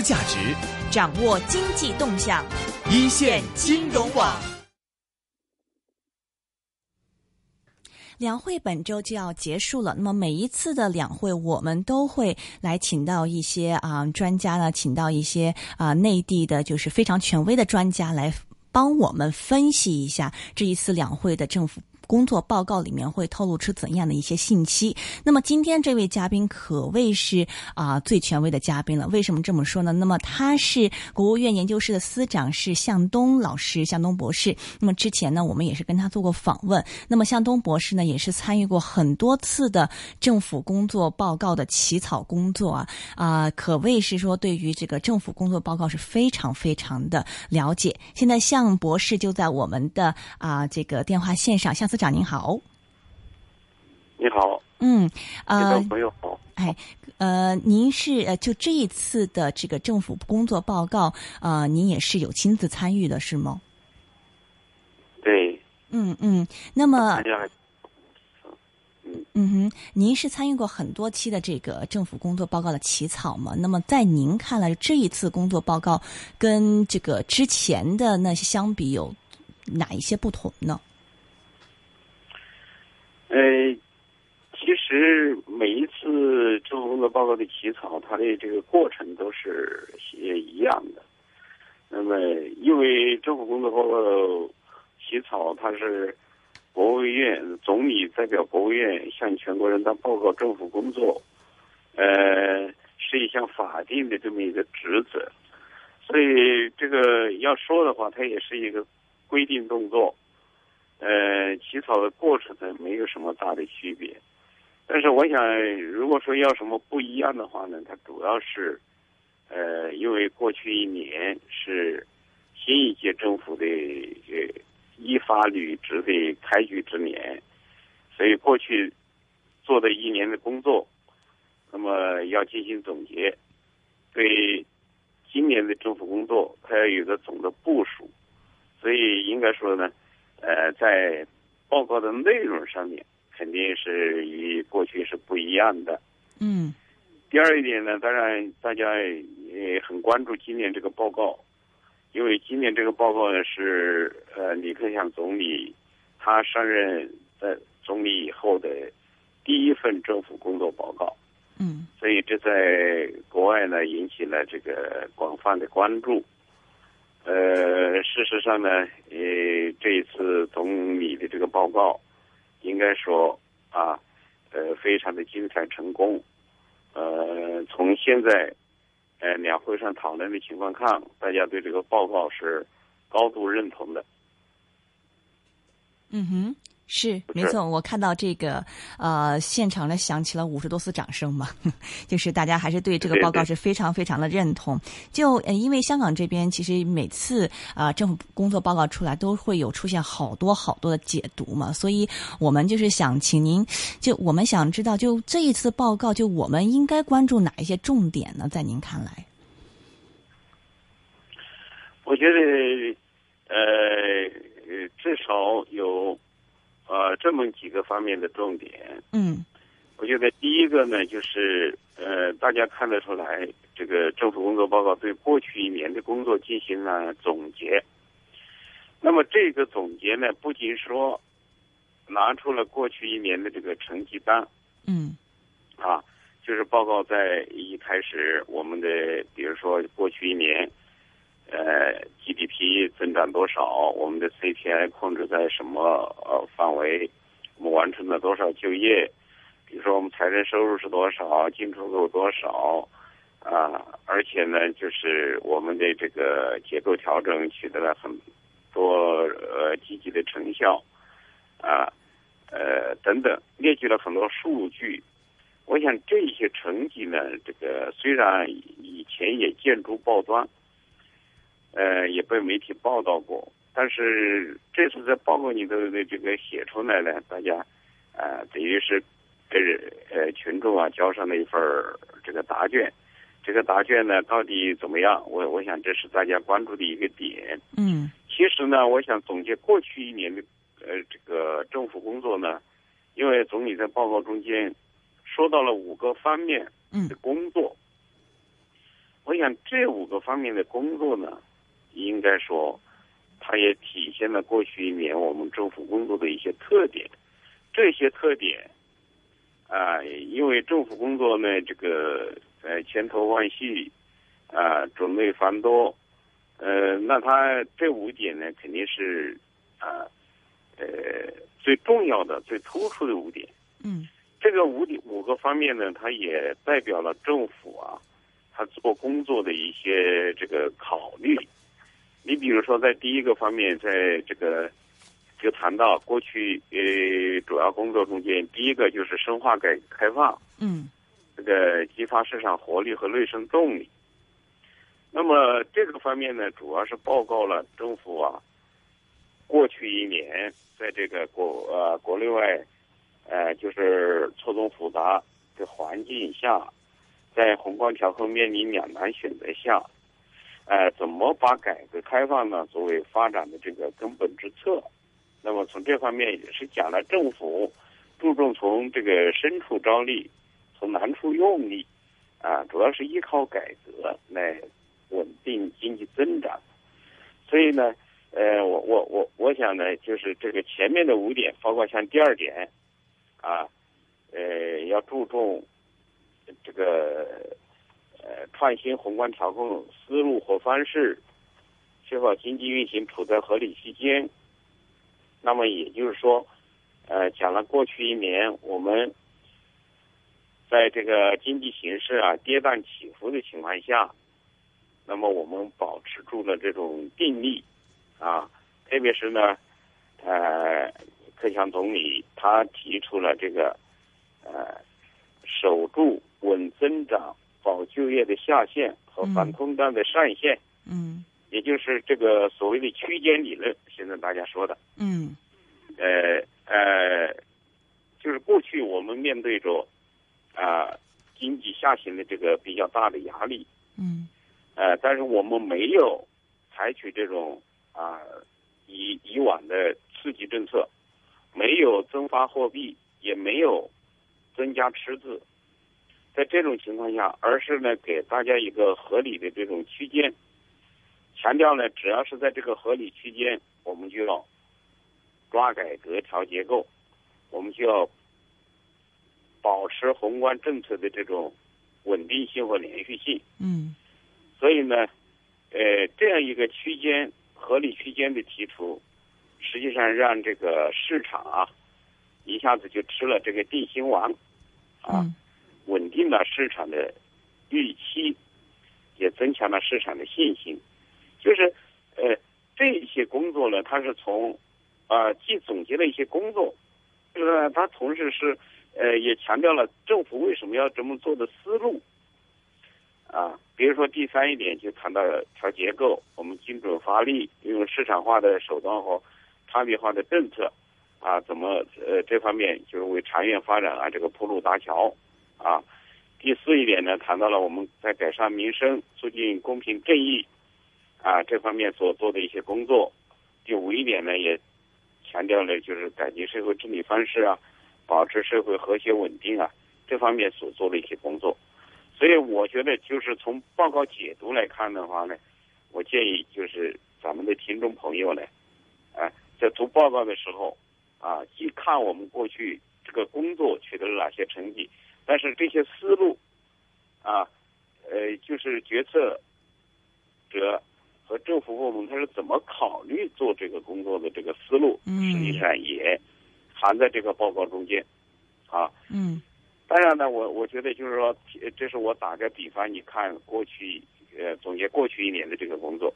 的价值，掌握经济动向，一线金融网。两会本周就要结束了，那么每一次的两会，我们都会来请到一些啊专家呢，请到一些啊内地的，就是非常权威的专家来帮我们分析一下这一次两会的政府。工作报告里面会透露出怎样的一些信息？那么今天这位嘉宾可谓是啊最权威的嘉宾了。为什么这么说呢？那么他是国务院研究室的司长，是向东老师，向东博士。那么之前呢，我们也是跟他做过访问。那么向东博士呢，也是参与过很多次的政府工作报告的起草工作啊啊，可谓是说对于这个政府工作报告是非常非常的了解。现在向博士就在我们的啊这个电话线上，向司。长您好，你好，嗯，呃，朋友好，哎，呃，您是呃，就这一次的这个政府工作报告，呃，您也是有亲自参与的是吗？对，嗯嗯，那么，嗯嗯哼，您是参与过很多期的这个政府工作报告的起草吗？那么在您看来，这一次工作报告跟这个之前的那些相比，有哪一些不同呢？呃，其实每一次政府工作报告的起草，它的这个过程都是也一样的。那么，因为政府工作报告起草，它是国务院总理代表国务院向全国人大报告政府工作，呃，是一项法定的这么一个职责，所以这个要说的话，它也是一个规定动作。呃，起草的过程呢，没有什么大的区别，但是我想，如果说要什么不一样的话呢，它主要是，呃，因为过去一年是新一届政府的呃依法履职的开局之年，所以过去做的一年的工作，那么要进行总结，对今年的政府工作，它要有个总的部署，所以应该说呢。呃，在报告的内容上面，肯定是与过去是不一样的。嗯。第二一点呢，当然大家也很关注今年这个报告，因为今年这个报告呢是呃李克强总理他上任在总理以后的第一份政府工作报告。嗯。所以这在国外呢引起了这个广泛的关注。呃，事实上呢，呃，这一次总理的这个报告，应该说啊，呃，非常的精彩成功。呃，从现在呃两会上讨论的情况看，大家对这个报告是高度认同的。嗯哼。是没错，我看到这个呃，现场呢响起了五十多次掌声嘛，就是大家还是对这个报告是非常非常的认同。就呃，因为香港这边其实每次啊政府工作报告出来都会有出现好多好多的解读嘛，所以我们就是想请您，就我们想知道，就这一次报告，就我们应该关注哪一些重点呢？在您看来？我觉得呃，至少有。呃，这么几个方面的重点，嗯，我觉得第一个呢，就是呃，大家看得出来，这个政府工作报告对过去一年的工作进行了总结。那么这个总结呢，不仅说拿出了过去一年的这个成绩单，嗯，啊，就是报告在一开始，我们的比如说过去一年。呃，GDP 增长多少？我们的 CPI 控制在什么呃范围？我们完成了多少就业？比如说，我们财政收入是多少？进出口多少？啊，而且呢，就是我们的这个结构调整取得了很多呃积极的成效，啊，呃等等，列举了很多数据。我想这些成绩呢，这个虽然以前也见诸报端。呃，也被媒体报道过，但是这次在报告里头的这个写出来呢，大家啊，等于是给呃群众啊交上了一份这个答卷。这个答卷呢，到底怎么样？我我想这是大家关注的一个点。嗯，其实呢，我想总结过去一年的呃这个政府工作呢，因为总理在报告中间说到了五个方面的工作。我想这五个方面的工作呢，应该说，它也体现了过去一年我们政府工作的一些特点。这些特点啊，因为政府工作呢，这个呃千头万绪啊，种类繁多，呃，那它这五点呢，肯定是啊呃最重要的、最突出的五点。嗯。这个五点五个方面呢，它也代表了政府啊，他做工作的一些这个考虑。你比如说，在第一个方面，在这个就谈到过去呃主要工作中间，第一个就是深化改革开放，嗯，这个激发市场活力和内生动力。那么这个方面呢，主要是报告了政府啊，过去一年在这个国呃国内外。呃，就是错综复杂的环境下，在宏观调控面临两难选择下，呃，怎么把改革开放呢作为发展的这个根本之策？那么从这方面也是讲了政府注重从这个深处招力，从难处用力，啊，主要是依靠改革来稳定经济增长。所以呢，呃，我我我我想呢，就是这个前面的五点，包括像第二点。啊，呃，要注重这个呃创新宏观调控思路和方式，确保经济运行处在合理区间。那么也就是说，呃，讲了过去一年我们在这个经济形势啊跌宕起伏的情况下，那么我们保持住了这种定力啊，特别是呢，呃。克强总理他提出了这个，呃，守住稳增长、保就业的下限和反通胀的上限，嗯，也就是这个所谓的区间理论，现在大家说的，嗯，呃呃，就是过去我们面对着啊经济下行的这个比较大的压力，嗯，呃，但是我们没有采取这种啊以以往的刺激政策。没有增发货币，也没有增加赤字，在这种情况下，而是呢给大家一个合理的这种区间，强调呢，只要是在这个合理区间，我们就要抓改革调结构，我们就要保持宏观政策的这种稳定性和连续性。嗯，所以呢，呃，这样一个区间合理区间的提出。实际上，让这个市场啊，一下子就吃了这个定心丸，啊，稳定了市场的预期，也增强了市场的信心。就是，呃，这些工作呢，它是从啊，既总结了一些工作，就是它同时是呃，也强调了政府为什么要这么做的思路。啊，比如说第三一点就谈到调结构，我们精准发力，用市场化的手段和。差别化的政策，啊，怎么呃这方面就是为长远发展啊这个铺路搭桥，啊，第四一点呢谈到了我们在改善民生、促进公平正义，啊这方面所做的一些工作。第五一点呢也强调了就是改进社会治理方式啊，保持社会和谐稳定啊这方面所做的一些工作。所以我觉得就是从报告解读来看的话呢，我建议就是咱们的听众朋友呢，哎。在读报告的时候，啊，既看我们过去这个工作取得了哪些成绩，但是这些思路，啊，呃，就是决策者和政府部门他是怎么考虑做这个工作的这个思路，实际上也含在这个报告中间，啊，嗯，当然呢，我我觉得就是说，这是我打个比方，你看过去，呃，总结过去一年的这个工作，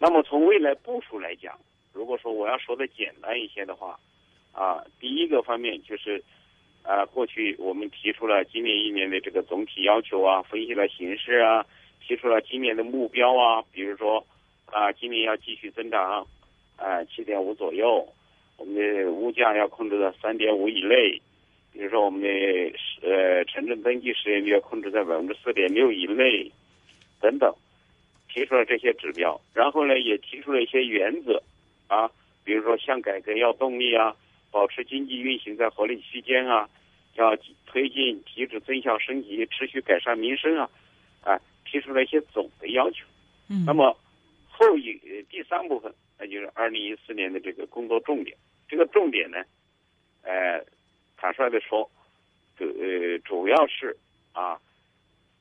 那么从未来部署来讲。如果说我要说的简单一些的话，啊，第一个方面就是，啊，过去我们提出了今年一年的这个总体要求啊，分析了形势啊，提出了今年的目标啊，比如说，啊，今年要继续增长，啊，七点五左右，我们的物价要控制在三点五以内，比如说我们的呃城镇登记失业率要控制在百分之四点六以内，等等，提出了这些指标，然后呢，也提出了一些原则。啊，比如说向改革要动力啊，保持经济运行在合理区间啊，要推进提质增效升级，持续改善民生啊，啊，提出了一些总的要求。嗯，那么后一呃第三部分，那就是二零一四年的这个工作重点。这个重点呢，呃，坦率的说，主呃主要是啊，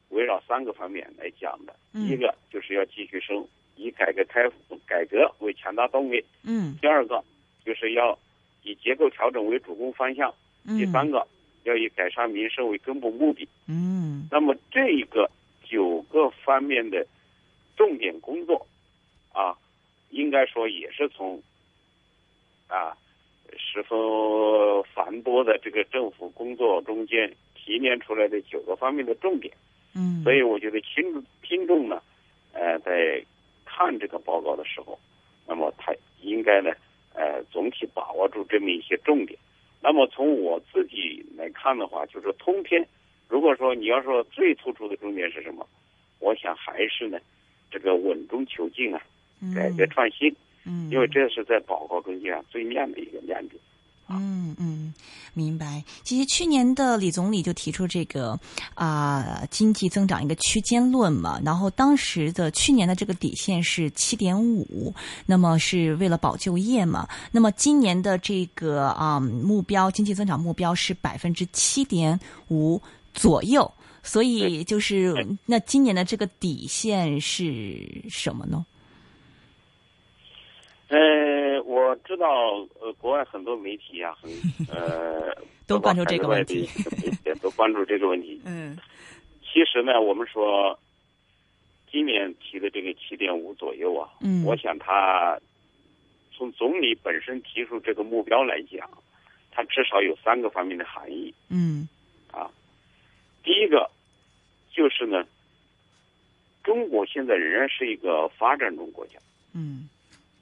围绕三个方面来讲的。嗯一个就是要继续生以改革开改革为强大动力；嗯第二个就是要以结构调整为主攻方向；嗯，第三个要以改善民生为根本目的。嗯那么这一个九个方面的重点工作啊，应该说也是从啊十分繁多的这个政府工作中间提炼出来的九个方面的重点。嗯，所以我觉得听听众呢，呃，在看这个报告的时候，那么他应该呢，呃，总体把握住这么一些重点。那么从我自己来看的话，就是通篇，如果说你要说最突出的重点是什么，我想还是呢，这个稳中求进啊，改革创新，嗯，因为这是在报告中间啊最亮的一个亮点。嗯嗯，明白。其实去年的李总理就提出这个啊、经济增长一个区间论嘛，然后当时的去年的这个底线是七点五，那么是为了保就业嘛。那么今年的这个啊、目标经济增长目标是百分之七点五左右，所以就是那今年的这个底线是什么呢？呃，我知道，呃，国外很多媒体啊，很呃，都关注这个问题包括海外的媒体都关注这个问题。嗯其实呢，我们说，今年提的这个七点五左右啊，嗯我想他从总理本身提出这个目标来讲，它至少有三个方面的含义。嗯啊第一个就是呢，中国现在仍然是一个发展中国家。嗯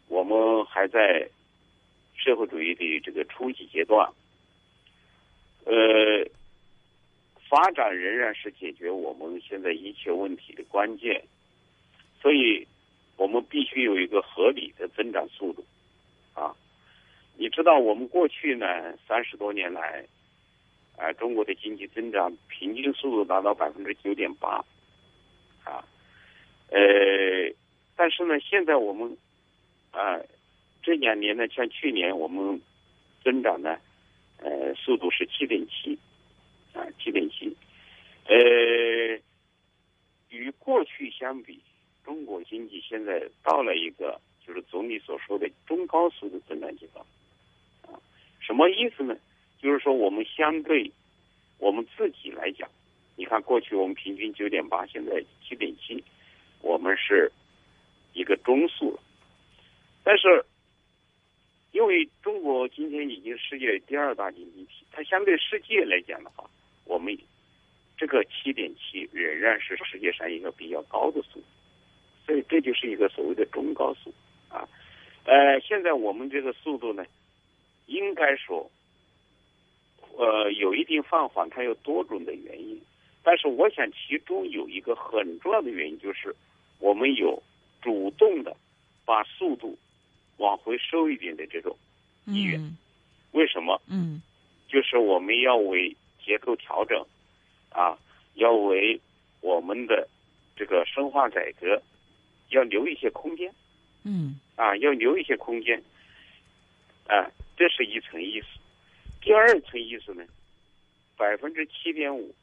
我们还在社会主义的这个初级阶段，呃，发展仍然是解决我们现在一切问题的关键，所以我们必须有一个合理的增长速度，啊，你知道我们过去呢三十多年来，啊、中国的经济增长平均速度达到百分之九点八，啊，呃，但是呢，现在我们啊，这两年呢，像去年我们增长呢，呃，速度是七点七，啊，七点七，呃，与过去相比，中国经济现在到了一个就是总理所说的中高速的增长阶段，啊，什么意思呢？就是说我们相对我们自己来讲，你看过去我们平均九点八，现在七点七，我们是一个中速了。但是，因为中国今天已经世界第二大经济体，它相对世界来讲的话，我们这个七点七仍然是世界上一个比较高的速度，所以这就是一个所谓的中高速啊。呃，现在我们这个速度呢，应该说，呃，有一定放缓，它有多种的原因，但是我想其中有一个很重要的原因就是，我们有主动的把速度往回收一点的这种意愿。嗯为什么？嗯。就是我们要为结构调整，啊，要为我们的这个深化改革，要留一些空间。嗯。啊，要留一些空间，啊，这是一层意思。第二层意思呢，百分之七点五，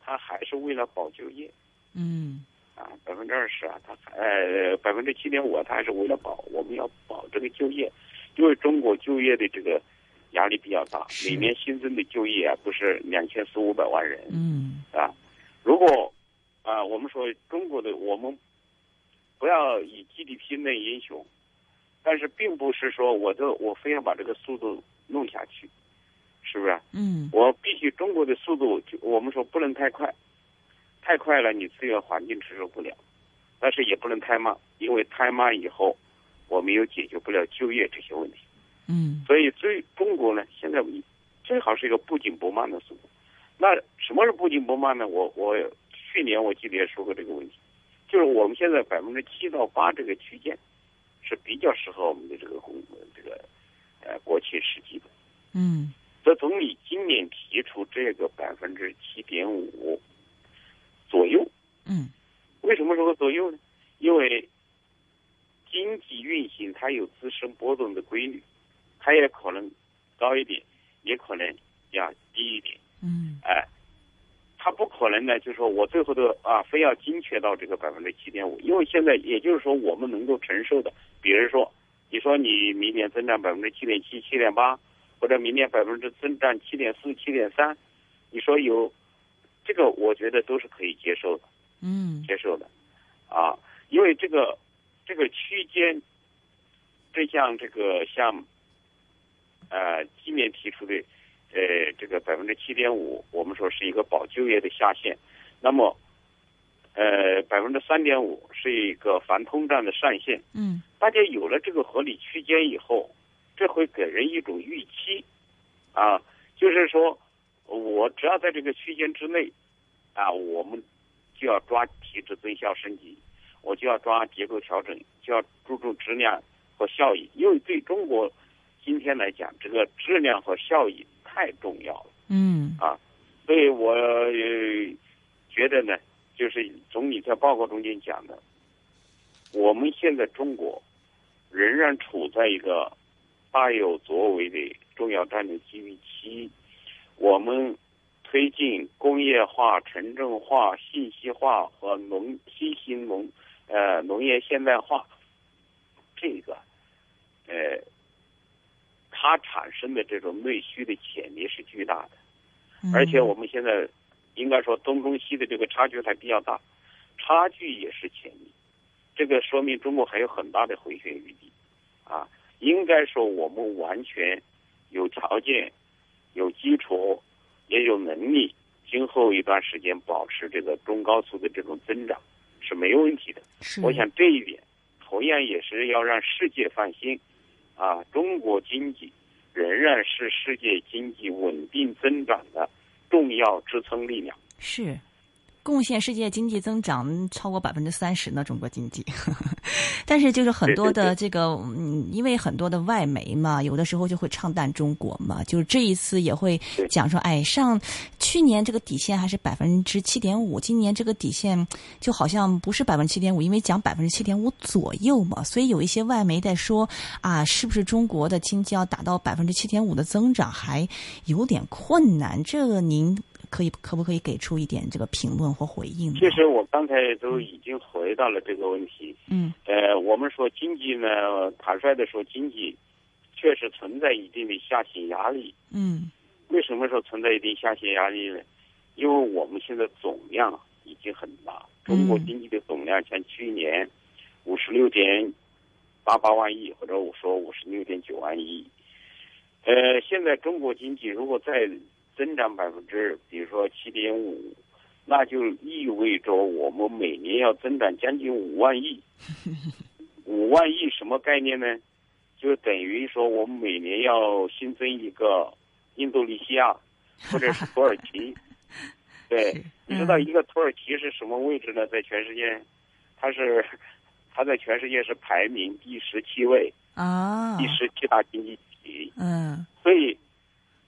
它还是为了保就业。嗯啊，百分之二十啊，它呃百分之七点五，它还是为了保我们要保这个就业，因为中国就业的这个压力比较大，每年新增的就业啊不是两千四五百万人，嗯。啊，如果啊，我们说中国的我们不要以 GDP 论英雄，但是并不是说我都我非要把这个速度弄下去，是不是？嗯。我必须中国的速度，就我们说不能太快，太快了你资源环境承受不了，但是也不能太慢，因为太慢以后我们又解决不了就业这些问题。嗯所以最中国呢，现在最好是一个不紧不慢的速度。那什么是不紧不慢呢？我我去年我记得也说过这个问题，就是我们现在百分之七到八这个区间是比较适合我们的这个工这个呃国企实际的。嗯这总理今年提出这个百分之七点五左右，嗯为什么说左右呢？因为经济运行它有自身波动的规律，它也可能高一点，也可能要低一点。嗯哎，它不可能呢，就是说我最后的啊，非要精确到这个百分之七点五，因为现在也就是说我们能够承受的，比如说，你说你明年增长百分之七点七、七点八，或者明年百分之增长七点四、七点三，你说有这个，我觉得都是可以接受的。嗯接受的，啊，因为这个这个区间，这像这个像呃今年提出的呃这个百分之七点五，我们说是一个保就业的下限，那么呃百分之三点五是一个反通胀的上限。嗯大家有了这个合理区间以后，这会给人一种预期，啊，就是说我只要在这个区间之内，啊，我们就要抓体制增效升级，我就要抓结构调整，就要注重质量和效益，因为对中国今天来讲，这个质量和效益太重要了。嗯。啊所以我、呃、觉得呢，就是总理在报告中间讲的，我们现在中国仍然处在一个大有作为的重要战略机遇期，我们推进工业化、城镇化、信息化和农新型农呃农业现代化，这个呃，它产生的这种内需的潜力是巨大的。嗯，而且我们现在应该说东中西的这个差距还比较大，差距也是潜力，这个说明中国还有很大的回旋余地，啊，应该说我们完全有条件、有基础，也有能力，今后一段时间保持这个中高速的这种增长是没有问题的。是我想这一点同样也是要让世界放心，啊，中国经济仍然是世界经济稳定增长的重要支撑力量。是。贡献世界经济增长超过百分之三十呢，中国经济。但是就是很多的这个，嗯，因为很多的外媒嘛，有的时候就会唱淡中国嘛，就是这一次也会讲说，哎，上去年这个底线还是百分之七点五，今年这个底线就好像不是百分之七点五，因为讲百分之七点五左右嘛，所以有一些外媒在说啊，是不是中国的经济要达到百分之七点五的增长还有点困难？这个您。可以可不可以给出一点这个评论或回应？其实我刚才都已经回答了这个问题。嗯，呃，我们说经济呢，坦率的说，经济确实存在一定的下行压力。嗯，为什么说存在一定下行压力呢？因为我们现在总量已经很大，中国经济的总量像去年五十六点八八万亿，或者我说五十六点九万亿。呃，现在中国经济如果再增长百分之，比如说七点五，那就意味着我们每年要增长将近五万亿。五万亿什么概念呢？就等于说我们每年要新增一个印度尼西亚，或者是土耳其。对，你知道一个土耳其是什么位置呢？在全世界，它是它在全世界是排名第十七位啊，第十七大经济体。嗯，所以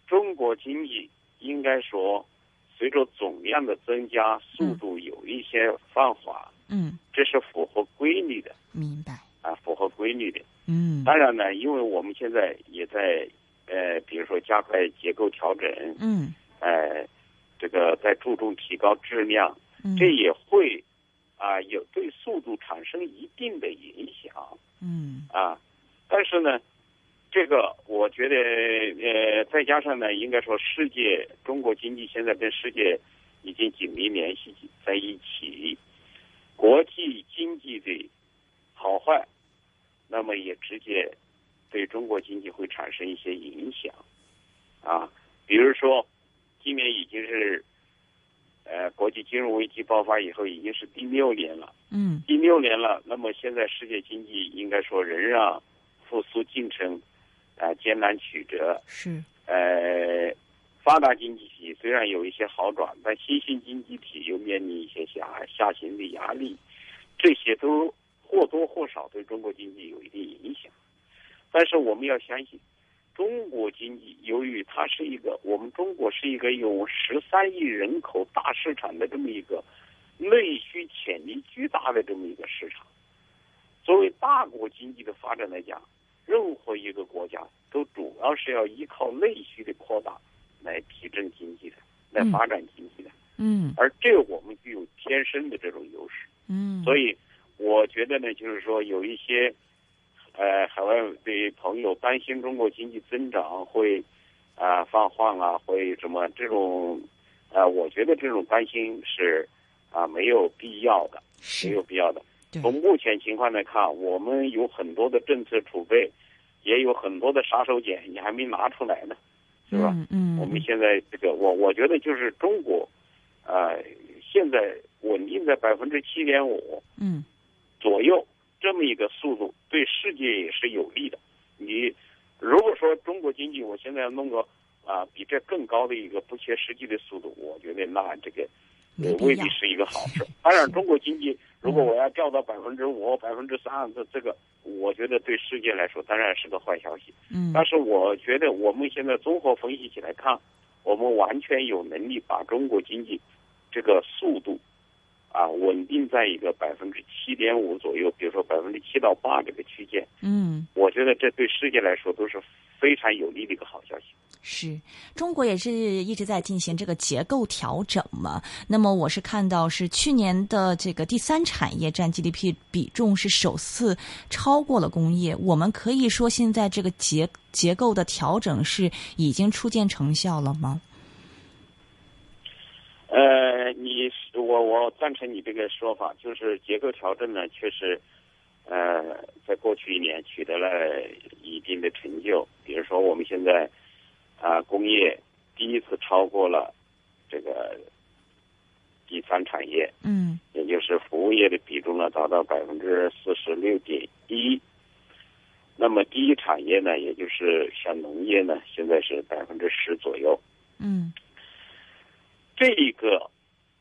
中国经济应该说，随着总量的增加，速度有一些放缓。嗯，这是符合规律的。明白。啊，符合规律的。嗯，当然呢，因为我们现在也在呃，比如说加快结构调整。嗯。呃，这个在注重提高质量，嗯、这也会啊有对速度产生一定的影响。嗯。啊，但是呢。这个我觉得，呃，再加上呢，应该说，世界中国经济现在跟世界已经紧密联系在一起，国际经济的好坏，那么也直接对中国经济会产生一些影响，啊，比如说，今年已经是，呃，国际金融危机爆发以后，已经是第六年了，嗯，第六年了，那么现在世界经济应该说仍然复苏进程。啊，艰难曲折是呃，发达经济体虽然有一些好转，但新兴经济体又面临一些下下行的压力，这些都或多或少对中国经济有一定影响。但是我们要相信，中国经济由于它是一个我们中国是一个有十三亿人口大市场的这么一个内需潜力巨大的这么一个市场。作为大国经济的发展来讲，任何一个国家都主要是要依靠内需的扩大来提振经济的，来发展经济的。嗯而这我们具有天生的这种优势。嗯，所以我觉得呢，就是说有一些呃海外的朋友担心中国经济增长会啊、放缓啊，会什么这种啊、我觉得这种担心是啊、没有必要的，没有必要的。对从目前情况来看，我们有很多的政策储备，也有很多的杀手锏，你还没拿出来呢，是吧？嗯嗯，我们现在这个，我我觉得就是中国，呃，现在稳定在百分之七点五嗯左右这么一个速度，对世界也是有利的。你如果说中国经济我现在要弄个啊、比这更高的一个不切实际的速度，我觉得那这个未必是一个好事。当然，中国经济如果我要掉到百分之五、百分之三，这这个我觉得对世界来说当然是个坏消息。嗯但是我觉得我们现在综合分析起来看，我们完全有能力把中国经济这个速度啊稳定在一个百分之七点五左右，比如说百分之七到八这个区间。嗯。我觉得这对世界来说都是非常有利的一个好消息。是中国也是一直在进行这个结构调整嘛？那么我是看到是去年的这个第三产业占 GDP 比重是首次超过了工业。我们可以说现在这个结结构的调整是已经初见成效了吗？呃，你我我赞成你这个说法，就是结构调整呢，确实，呃，在过去一年取得了一定的成就。比如说，我们现在啊、工业第一次超过了这个第三产业，嗯也就是服务业的比重呢，达到百分之四十六点一。那么第一产业呢，也就是像农业呢，现在是百分之十左右。嗯这一个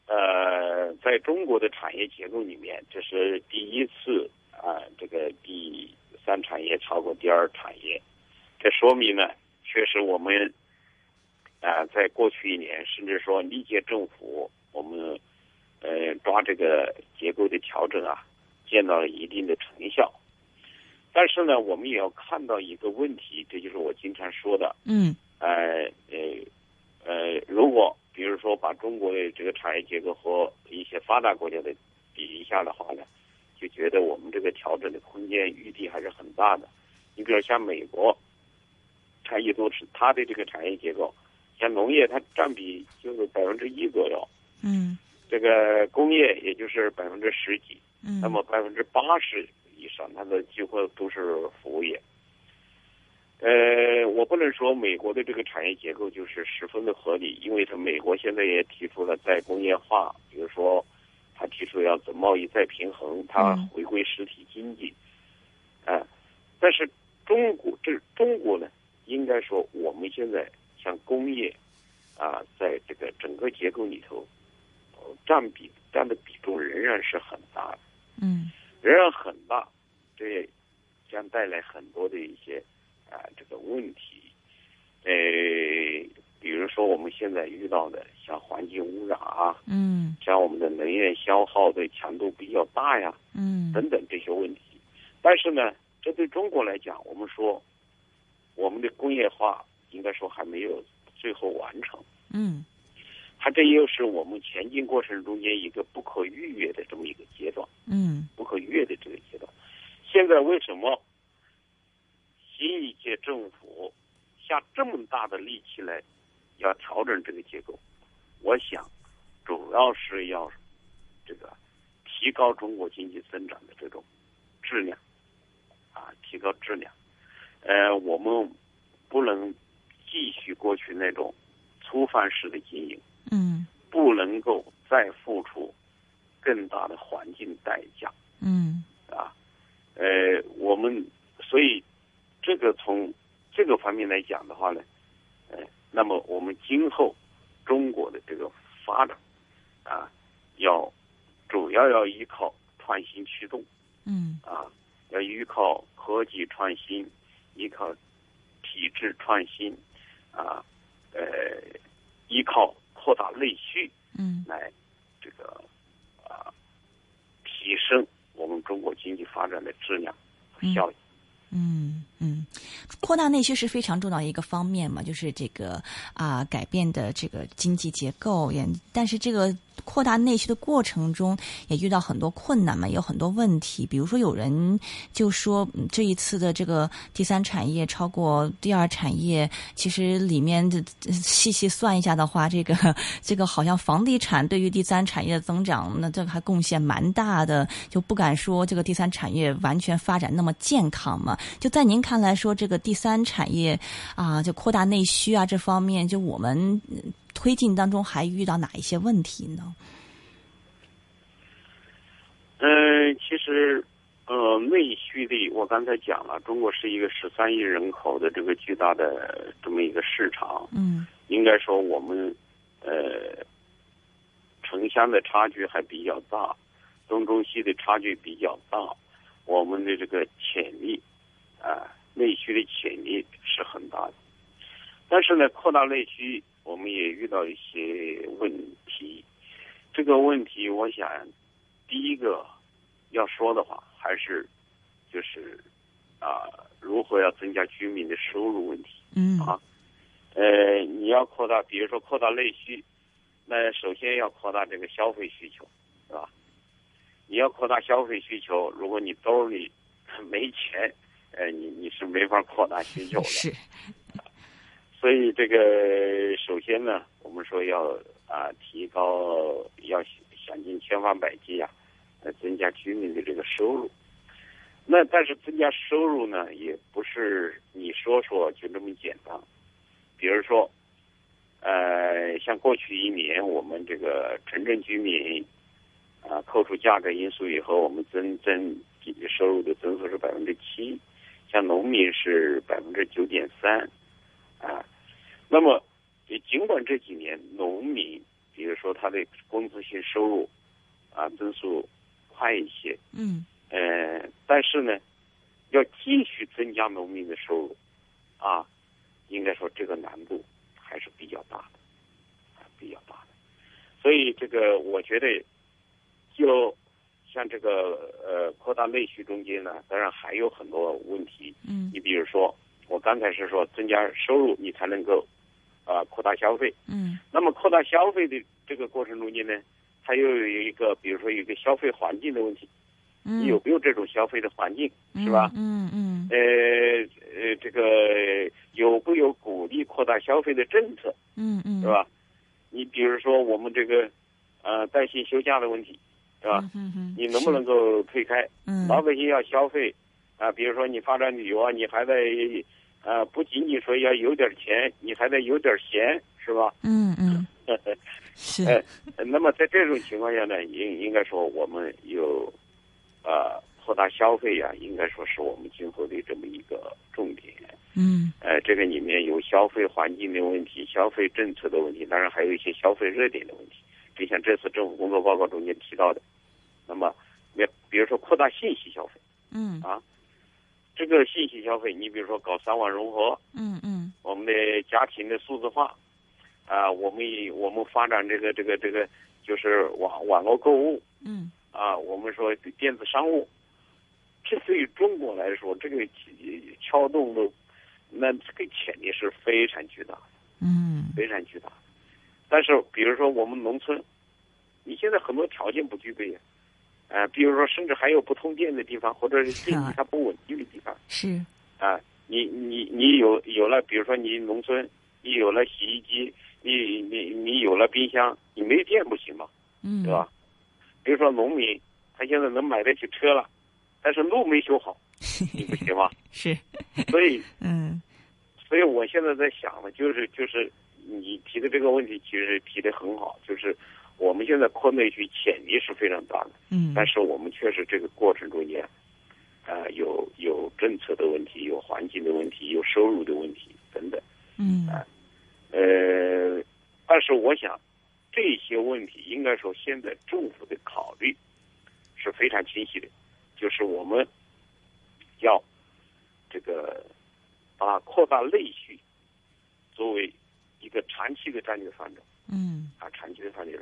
呃，在中国的产业结构里面，这是第一次啊、这个第三产业超过第二产业，这说明呢，确实我们啊、在过去一年，甚至说历届政府，我们呃抓这个结构的调整啊，见到了一定的成效。但是呢，我们也要看到一个问题，这就是我经常说的，嗯呃呃呃，如果比如说把中国的这个产业结构和一些发达国家的比一下的话呢，就觉得我们这个调整的空间余地还是很大的。你比如像美国，产业都是它的这个产业结构，像农业它占比就是百分之一左右，嗯。这个工业也就是百分之十几，嗯，那么百分之八十以上，它的几乎都是服务业。呃，我不能说美国的这个产业结构就是十分的合理，因为它美国现在也提出了再工业化，比如说，他提出要走贸易再平衡，它嗯回归实体经济，啊、但是中国这中国呢，应该说我们现在像工业啊，在这个整个结构里头，呃占比占的比重仍然是很大的。嗯仍然很大，这也将带来很多的一些啊、这个问题。呃，比如说我们现在遇到的像环境污染啊，嗯像我们的能源消耗的强度比较大呀，嗯等等这些问题。但是呢，这对中国来讲，我们说我们的工业化应该说还没有最后完成。嗯它这又是我们前进过程中间一个不可逾越的这么一个阶段。嗯不可逾越的这个阶段。现在为什么新一届政府下这么大的力气来要调整这个结构？我想，主要是要这个提高中国经济增长的这种质量啊，提高质量。呃，我们不能继续过去那种粗放式的经营。嗯不能够再付出更大的环境代价嗯啊！呃，我们所以这个从这个方面来讲的话呢，呃，那么我们今后中国的这个发展啊，要主要要依靠创新驱动嗯啊，要依靠科技创新，依靠体制创新啊，呃，依靠扩大内需。嗯来这个啊提升我们中国经济发展的质量和效益。嗯嗯，嗯扩大内需是非常重要一个方面嘛，就是这个啊改变的这个经济结构也，但是这个。扩大内需的过程中，也遇到很多困难嘛，有很多问题。比如说，有人就说这一次的这个第三产业超过第二产业，其实里面的细细算一下的话，这个 这个好像房地产对于第三产业的增长，那这个还贡献蛮大的，就不敢说这个第三产业完全发展那么健康嘛。就在您看来说，这个第三产业啊，就扩大内需啊这方面，就我们。推进当中还遇到哪一些问题呢？嗯，其实，呃，内需的，我刚才讲了，中国是一个十三亿人口的这个巨大的这么一个市场。嗯，应该说我们，呃，城乡的差距还比较大，东中西的差距比较大，我们的这个潜力，啊，内需的潜力是很大的。但是呢，扩大内需。我们也遇到一些问题，这个问题，我想第一个要说的话，还是就是啊，如何要增加居民的收入问题。嗯啊，呃，你要扩大，比如说扩大内需，那首先要扩大这个消费需求，是吧？你要扩大消费需求，如果你兜里没钱，呃，你你是没法扩大需求的。是。所以这个首先呢，我们说要啊提高，要想尽千方百计啊，呃增加居民的这个收入。那但是增加收入呢，也不是你说说就那么简单。比如说，呃，像过去一年我们这个城镇居民啊，扣除价格因素以后，我们增增收入的增速是百分之七，像农民是百分之九点三，啊。那么，也尽管这几年农民，比如说他的工资性收入啊增速快一些，嗯，呃，但是呢，要继续增加农民的收入，啊，应该说这个难度还是比较大的，啊，比较大的。所以这个我觉得，就像这个呃扩大内需中间呢，当然还有很多问题。嗯，你比如说，我刚才是说增加收入，你才能够。啊，扩大消费。嗯，那么扩大消费的这个过程中间呢，它又有一个，比如说有一个消费环境的问题。嗯，有没有这种消费的环境，是吧？嗯嗯。呃呃，这个有没有鼓励扩大消费的政策？嗯嗯。是吧？你比如说我们这个呃带薪休假的问题，是吧？嗯嗯。你能不能够推开？嗯。老百姓要消费啊，比如说你发展旅游啊，你还得。啊，不仅仅说要有点钱，你还得有点闲，是吧？嗯嗯，是。呃，那么在这种情况下呢，应应该说我们有，呃，扩大消费呀，应该说是我们今后的这么一个重点。嗯。呃，这个里面有消费环境的问题，消费政策的问题，当然还有一些消费热点的问题。就像这次政府工作报告中间提到的，那么，比比如说扩大信息消费。嗯。啊。这个信息消费，你比如说搞三网融合，嗯嗯，我们的家庭的数字化，啊，我们我们发展这个这个这个就是网网络购物，嗯，啊，我们说电子商务，这对于中国来说，这个撬动的那这个潜力是非常巨大的，嗯，非常巨大。但是比如说我们农村，你现在很多条件不具备呀。啊，比如说，甚至还有不通电的地方，或者是电力它不稳定的地方。是啊，你你你有有了，比如说你农村，你有了洗衣机，你你你有了冰箱，你没电不行吗？嗯，对吧？比如说农民，他现在能买得起车了，但是路没修好，你不行吗？是，所以 嗯，所以我现在在想的，就是就是你提的这个问题，其实提的很好，就是。我们现在扩内需潜力是非常大的，嗯，但是我们确实这个过程中间，啊，有有政策的问题，有环境的问题，有收入的问题等等，嗯，啊，呃，但是我想这些问题应该说现在政府的考虑是非常清晰的，就是我们要这个把扩大内需作为一个长期的战略方针。嗯。啊，长期的发展，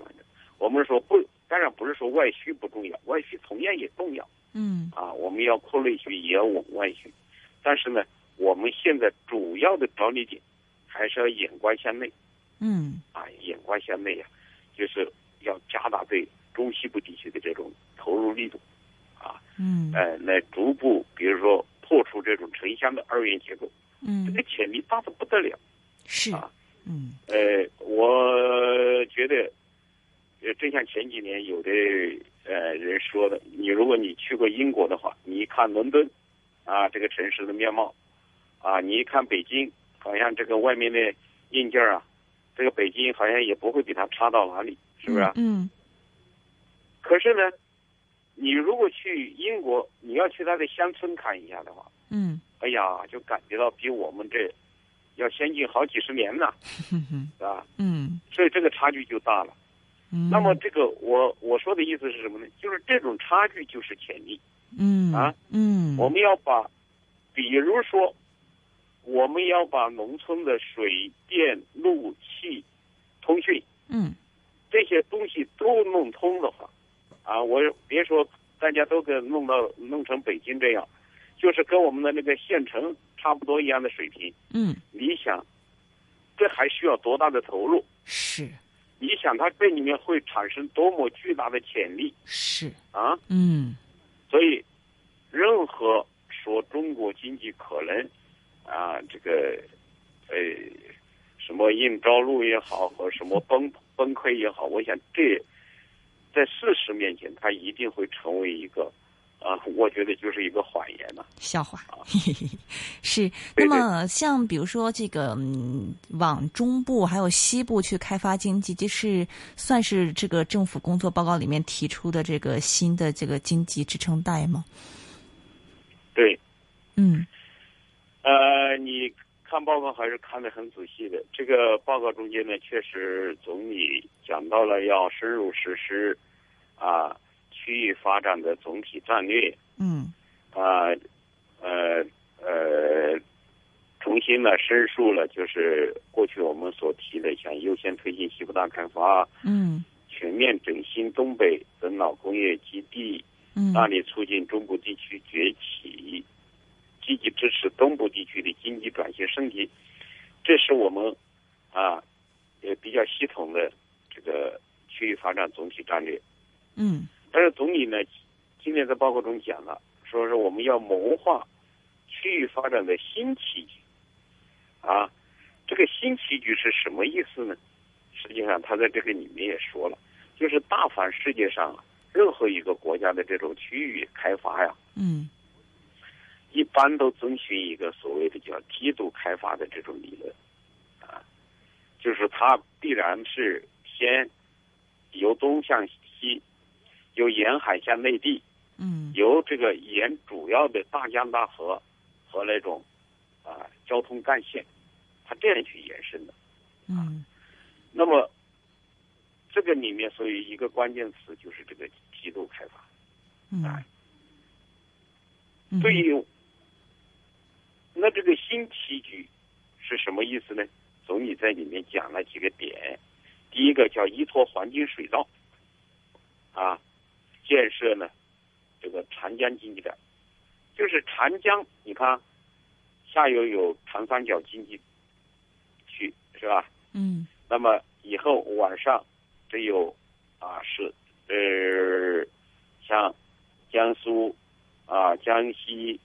我们说不，当然不是说外需不重要，外需同样也重要。嗯啊，我们要扩内需，也要稳外需。但是呢，我们现在主要的着力点还是要眼观向内嗯啊，眼观向内呀、就是要加大对中西部地区的这种投入力度啊，嗯呃，来逐步，比如说破除这种城乡的二元结构，嗯这嗯个潜力大的不得了。是啊嗯。呃，我觉得，呃，正像前几年有的呃人说的，你如果你去过英国的话，你一看伦敦，啊，这个城市的面貌，啊，你一看北京，好像这个外面的硬件啊，这个北京好像也不会比它差到哪里，是不是啊？嗯。可是呢，你如果去英国，你要去它的乡村看一下的话，嗯。哎呀，就感觉到比我们这要先进好几十年呢，哼 哼是吧？嗯所以这个差距就大了。嗯，那么这个我我说的意思是什么呢？就是这种差距就是潜力。嗯啊嗯我们要把，比如说，我们要把农村的水电路气、通讯嗯这些东西都弄通的话，啊，我别说大家都给弄到弄成北京这样，就是跟我们的那个县城差不多一样的水平，嗯。你想，这还需要多大的投入？是。你想，它这里面会产生多么巨大的潜力？是。啊！嗯。所以，任何说中国经济可能啊，这个呃什么硬着陆也好，和什么崩 崩溃也好，我想这在事实面前，它一定会成为一个啊，我觉得就是一个谎言了、笑话，是。那么，像比如说这个，嗯，往中部还有西部去开发经济，这是算是这个政府工作报告里面提出的这个新的这个经济支撑带吗？对，嗯呃，你看报告还是看得很仔细的。这个报告中间呢，确实总理讲到了要深入实施啊区域发展的总体战略嗯。啊呃呃，重新呢申述了就是过去我们所提的，像优先推进西部大开发、嗯。全面振兴东北等老工业基地，嗯。大力促进中部地区崛起，积极支持东部地区的经济转型升级，这是我们啊也比较系统的这个区域发展总体战略。嗯但是总理呢，今天在报告中讲了，说是我们要谋划区域发展的新棋局。啊，这个新棋局是什么意思呢？实际上，他在这个里面也说了，就是大凡世界上啊任何一个国家的这种区域开发呀，嗯一般都遵循一个所谓的叫梯度开发的这种理论，啊，就是它必然是先由东向西，由沿海向内地，嗯由这个沿主要的大江大河和那种啊交通干线，它这样去延伸的。嗯那么这个里面，所以一个关键词就是这个梯度开发。嗯对于那这个新棋局是什么意思呢？总理在里面讲了几个点，第一个叫依托黄金水道，啊，建设呢这个长江经济带，就是长江，你看下游有长三角经济区是吧？嗯。那么以后晚上只有啊是呃像江苏啊江西、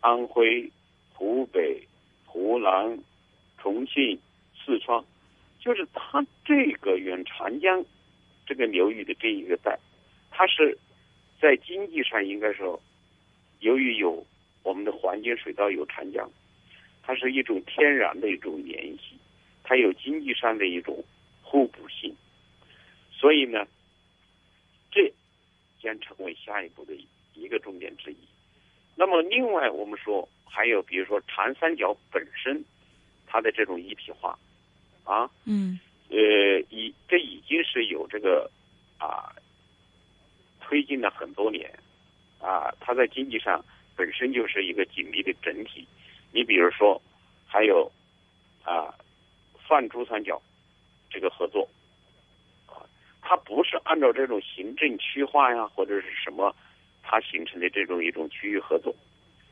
安徽、湖北、湖南、重庆、四川，就是它这个远长江这个流域的这一个带，它是在经济上应该说，由于有我们的环境水道有长江，它是一种天然的一种联系。它有经济上的一种互补性，所以呢，这将成为下一步的一个重点之一。那么，另外我们说还有，比如说长三角本身它的这种一体化，啊，嗯呃，已这已经是有这个啊推进了很多年，啊，它在经济上本身就是一个紧密的整体。你比如说，还有啊。泛珠三角这个合作，啊，它不是按照这种行政区划呀或者是什么，它形成的这种一种区域合作，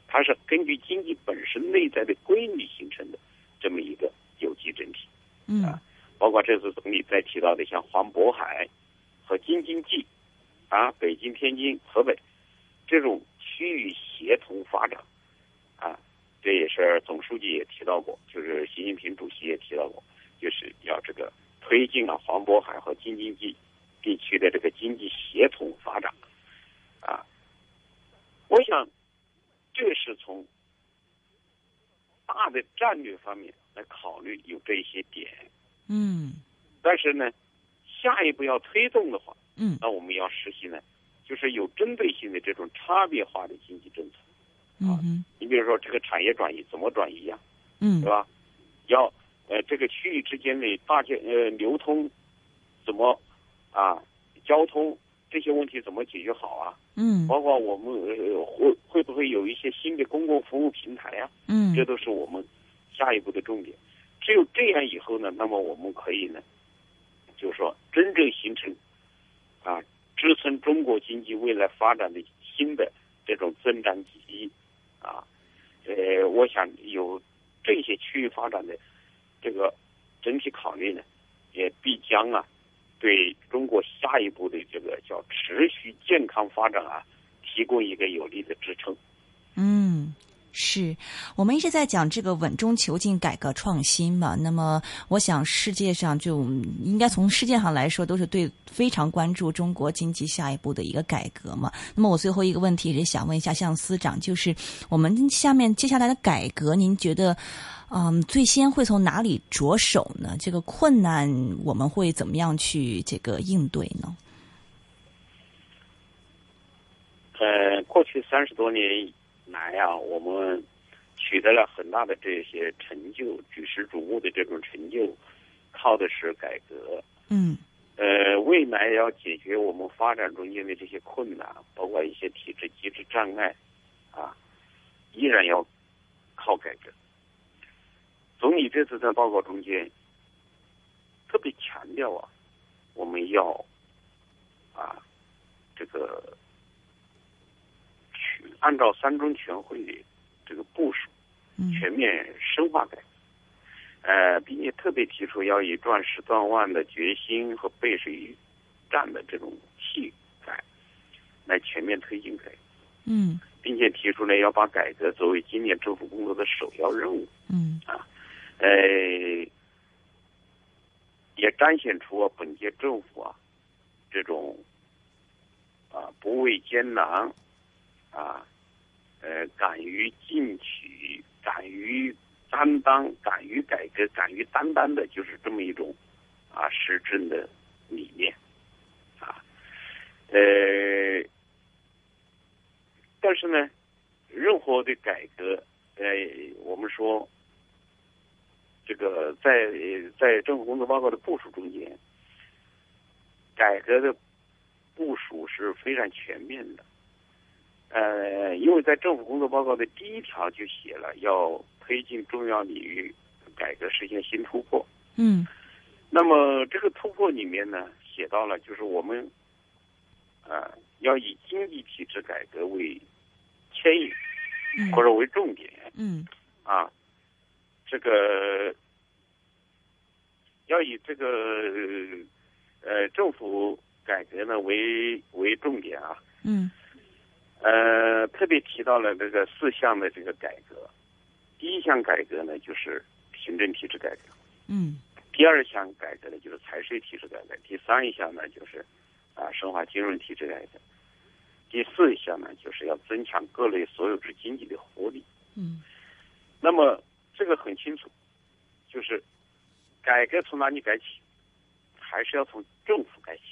它是根据经济本身内在的规律形成的这么一个有机整体。嗯啊，包括这次总理在提到的像黄渤海和京津冀啊，北京、天津、河北这种区域协同发展。啊，这也是总书记也提到过，就是习近平主席也提到过，就是要这个推进啊黄渤海和京津冀地区的这个经济协同发展。啊。我想，这是从大的战略方面来考虑有这些点，嗯。但是呢，下一步要推动的话，嗯那我们要实行呢，就是有针对性的这种差别化的经济政策。嗯你比如说这个产业转移怎么转移呀、嗯对吧？要呃这个区域之间的大件呃流通怎么啊交通这些问题怎么解决好啊？嗯包括我们呃会会不会有一些新的公共服务平台呀、嗯这都是我们下一步的重点。只有这样以后呢，那么我们可以呢，就是说真正形成啊支撑中国经济未来发展的新的这种增长极啊。呃，我想有这些区域发展的这个整体考虑呢，也必将啊对中国下一步的这个叫持续健康发展啊提供一个有力的支撑。嗯，是我们一直在讲这个稳中求进、改革创新嘛。那么，我想世界上就应该从世界上来说，都是对非常关注中国经济下一步的一个改革嘛。那么，我最后一个问题也想问一下向司长，就是我们下面接下来的改革，您觉得？嗯，最先会从哪里着手呢？这个困难我们会怎么样去这个应对呢？呃，过去三十多年来啊，我们取得了很大的这些成就，举世瞩目的这种成就，靠的是改革。嗯呃，未来要解决我们发展中间的这些困难，包括一些体制机制障碍，啊，依然要靠改革。总理这次在报告中间特别强调啊，我们要啊这个去按照三中全会的这个部署，嗯全面深化改革。呃，并且特别提出要以壮士断腕的决心和背水一战的这种气概，来全面推进改革，嗯并且提出呢要把改革作为今年政府工作的首要任务。嗯啊呃，也彰显出啊本届政府啊这种啊不畏艰难啊呃敢于进取、敢于担当、敢于改革、敢于担当的，就是这么一种啊施政的理念啊呃，但是呢，任何的改革，呃，我们说。这个在在政府工作报告的部署中间，改革的部署是非常全面的。呃，因为在政府工作报告的第一条就写了要推进重要领域改革实现新突破。嗯那么这个突破里面呢，写到了就是我们啊、呃要以经济体制改革为牵引嗯或者为重点。嗯啊，这个要以这个呃政府改革呢为为重点啊，嗯呃，特别提到了这个四项的这个改革。第一项改革呢就是行政体制改革，嗯第二项改革呢就是财税体制改革，第三一项呢就是啊深化金融体制改革，第四一项呢就是要增强各类所有制经济的活力。嗯那么这个很清楚，就是改革从哪里改起，还是要从政府改起。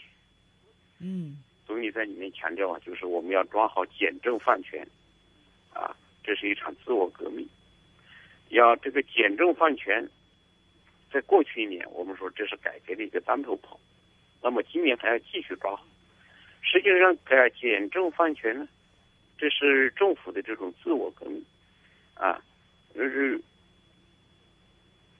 嗯总理在里面强调啊，就是我们要抓好简政放权，啊，这是一场自我革命。要这个简政放权，在过去一年我们说这是改革的一个当头炮，那么今年还要继续抓好。实际上，改简政放权呢，这是政府的这种自我革命，啊，就是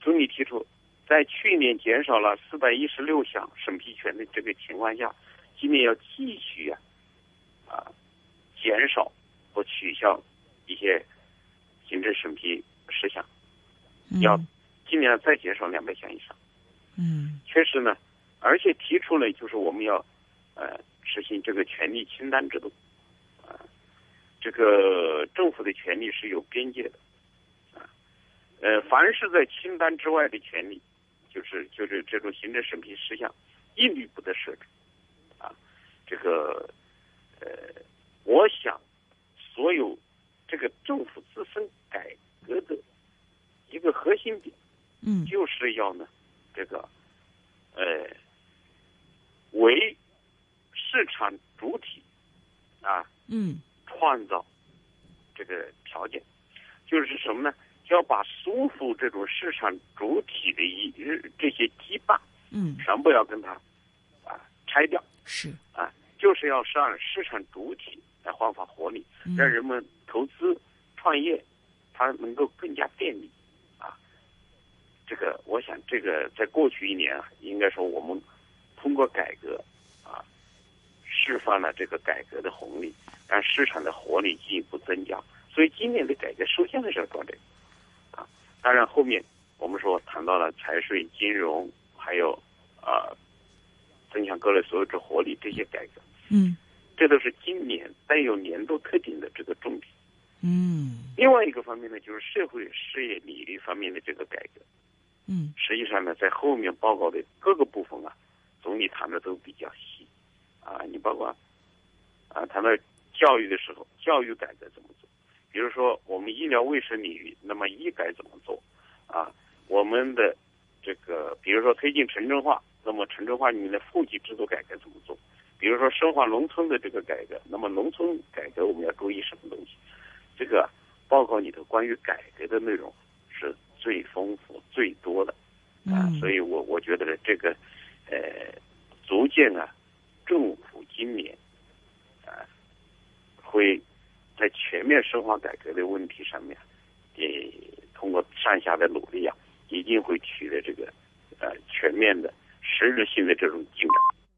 总理提出，在去年减少了四百一十六项审批权的这个情况下，今年要继续啊啊减少或取消一些行政审批事项，要尽量再减少两百项以上。嗯。确实呢，而且提出了就是我们要呃实行这个权力清单制度，啊、这个政府的权利是有边界的，啊，呃，凡是在清单之外的权利，就是就是这种行政审批事项，一律不得设置，啊，这个呃，我想所有这个政府自身改革的一个核心点。嗯就是要呢，这个，呃，为市场主体啊嗯创造这个条件，就是什么呢？就要把束缚这种市场主体的一这些羁绊嗯全部要跟它啊拆掉是啊，就是要让市场主体来焕发活力，嗯让人们投资创业，它能够更加便利啊。这个，我想这个在过去一年啊，应该说我们通过改革啊，释放了这个改革的红利，让市场的活力进一步增加。所以今年的改革首先还是要做这个啊。当然后面我们说谈到了财税、金融，还有啊增强各类所有制活力这些改革。嗯这都是今年带有年度特点的这个重点。嗯另外一个方面呢，就是社会事业领域方面的这个改革。嗯实际上呢，在后面报告的各个部分啊，总理谈的都比较细。啊，你包括啊谈到教育的时候，教育改革怎么做？比如说我们医疗卫生领域，那么医改怎么做？啊，我们的这个比如说推进城镇化，那么城镇化里面的户籍制度改革怎么做？比如说深化农村的这个改革，那么农村改革我们要注意什么东西？这个报告里头关于改革的内容是最丰富、最多的啊，嗯所以我我觉得呢，这个呃，逐渐啊，政府今年啊，会在全面深化改革的问题上面，也通过上下的努力啊，一定会取得这个呃全面的实质性的这种进展。